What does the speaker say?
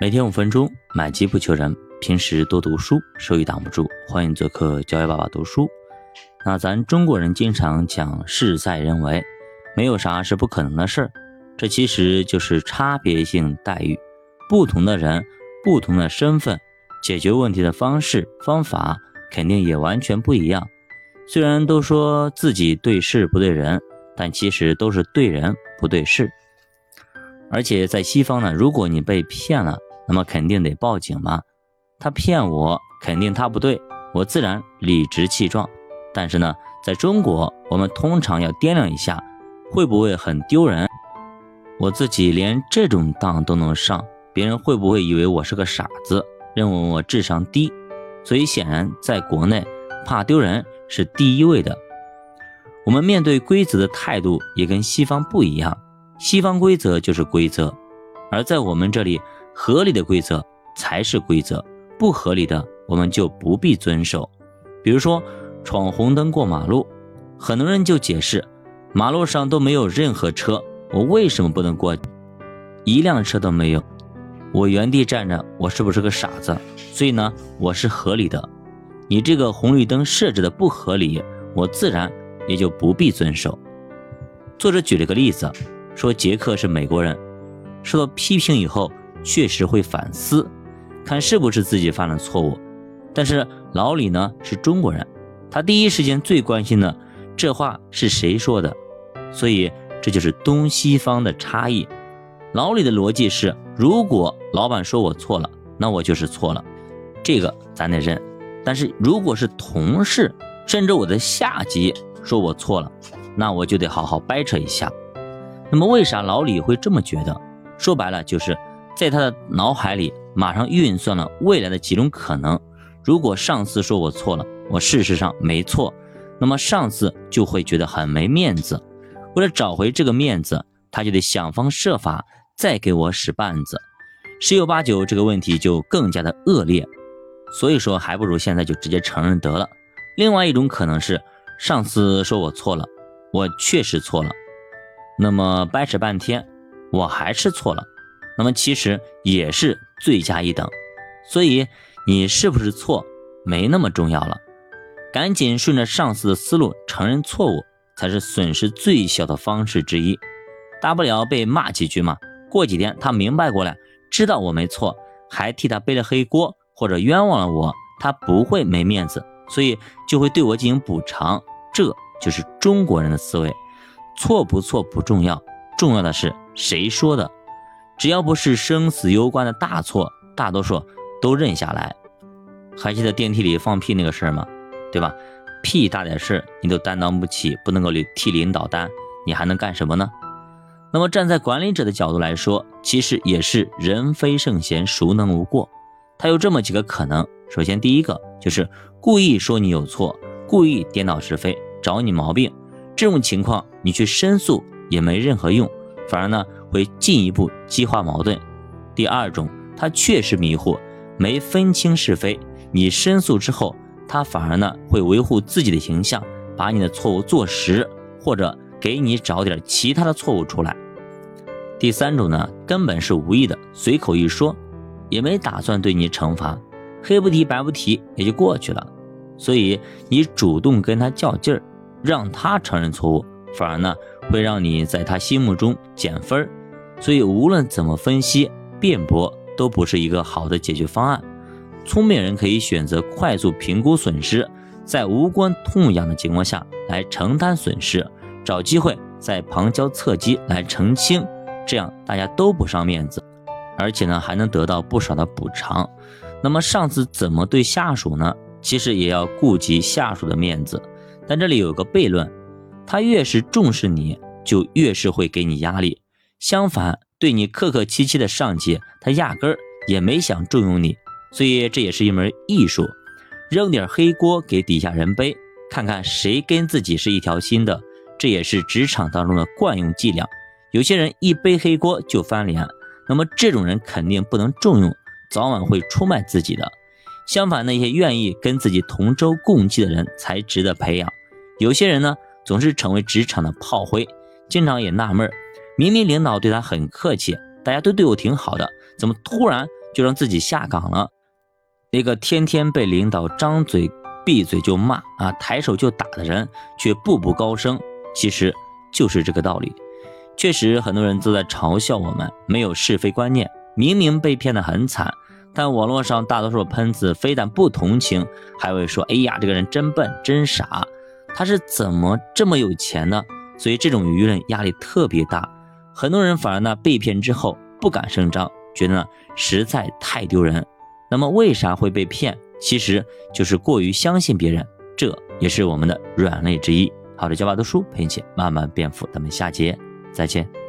每天五分钟，买机不求人。平时多读书，收益挡不住。欢迎做客教育爸爸读书。那咱中国人经常讲事在人为，没有啥是不可能的事儿。这其实就是差别性待遇，不同的人，不同的身份，解决问题的方式方法肯定也完全不一样。虽然都说自己对事不对人，但其实都是对人不对事。而且在西方呢，如果你被骗了，那么肯定得报警嘛。他骗我，肯定他不对，我自然理直气壮。但是呢，在中国，我们通常要掂量一下，会不会很丢人？我自己连这种当都能上，别人会不会以为我是个傻子，认为我智商低？所以显然，在国内，怕丢人是第一位的。我们面对规则的态度也跟西方不一样，西方规则就是规则，而在我们这里，合理的规则才是规则。不合理的，我们就不必遵守。比如说，闯红灯过马路，很多人就解释，马路上都没有任何车，我为什么不能过？一辆车都没有，我原地站着，我是不是个傻子？所以呢，我是合理的。你这个红绿灯设置的不合理，我自然也就不必遵守。作者举了个例子，说杰克是美国人，受到批评以后，确实会反思。看是不是自己犯了错误，但是老李呢是中国人，他第一时间最关心的这话是谁说的，所以这就是东西方的差异。老李的逻辑是，如果老板说我错了，那我就是错了，这个咱得认。但是如果是同事，甚至我的下级说我错了，那我就得好好掰扯一下。那么为啥老李会这么觉得？说白了就是。在他的脑海里，马上运算了未来的几种可能。如果上司说我错了，我事实上没错，那么上司就会觉得很没面子。为了找回这个面子，他就得想方设法再给我使绊子。十有八九，这个问题就更加的恶劣。所以说，还不如现在就直接承认得了。另外一种可能是，上司说我错了，我确实错了，那么掰扯半天，我还是错了。那么其实也是罪加一等，所以你是不是错没那么重要了，赶紧顺着上司的思路承认错误，才是损失最小的方式之一。大不了被骂几句嘛，过几天他明白过来，知道我没错，还替他背了黑锅或者冤枉了我，他不会没面子，所以就会对我进行补偿。这就是中国人的思维，错不错不重要，重要的是谁说的。只要不是生死攸关的大错，大多数都认下来。还记得电梯里放屁那个事儿吗？对吧？屁大点事你都担当不起，不能够替领导担，你还能干什么呢？那么站在管理者的角度来说，其实也是人非圣贤，孰能无过？他有这么几个可能：首先，第一个就是故意说你有错，故意颠倒是非，找你毛病。这种情况你去申诉也没任何用，反而呢？会进一步激化矛盾。第二种，他确实迷糊，没分清是非。你申诉之后，他反而呢会维护自己的形象，把你的错误坐实，或者给你找点其他的错误出来。第三种呢，根本是无意的，随口一说，也没打算对你惩罚，黑不提白不提也就过去了。所以你主动跟他较劲儿，让他承认错误，反而呢会让你在他心目中减分儿。所以，无论怎么分析辩驳，都不是一个好的解决方案。聪明人可以选择快速评估损失，在无关痛痒的情况下来承担损失，找机会在旁敲侧击来澄清，这样大家都不伤面子，而且呢还能得到不少的补偿。那么上司怎么对下属呢？其实也要顾及下属的面子。但这里有个悖论，他越是重视你，就越是会给你压力。相反，对你客客气气的上级，他压根儿也没想重用你，所以这也是一门艺术，扔点黑锅给底下人背，看看谁跟自己是一条心的，这也是职场当中的惯用伎俩。有些人一背黑锅就翻脸，那么这种人肯定不能重用，早晚会出卖自己的。相反，那些愿意跟自己同舟共济的人才值得培养。有些人呢，总是成为职场的炮灰，经常也纳闷儿。明明领导对他很客气，大家都对我挺好的，怎么突然就让自己下岗了。那个天天被领导张嘴闭嘴就骂啊，抬手就打的人，却步步高升，其实就是这个道理。确实，很多人都在嘲笑我们没有是非观念，明明被骗得很惨，但网络上大多数喷子非但不同情，还会说：“哎呀，这个人真笨，真傻，他是怎么这么有钱呢？”所以这种舆论压力特别大，很多人反而呢被骗之后不敢声张，觉得呢实在太丢人。那么为啥会被骗？其实就是过于相信别人，这也是我们的软肋之一。好的，教爸读书陪你一起慢慢变富，咱们下节再见。